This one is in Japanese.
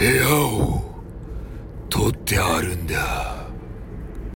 部屋を取ってあるんだ。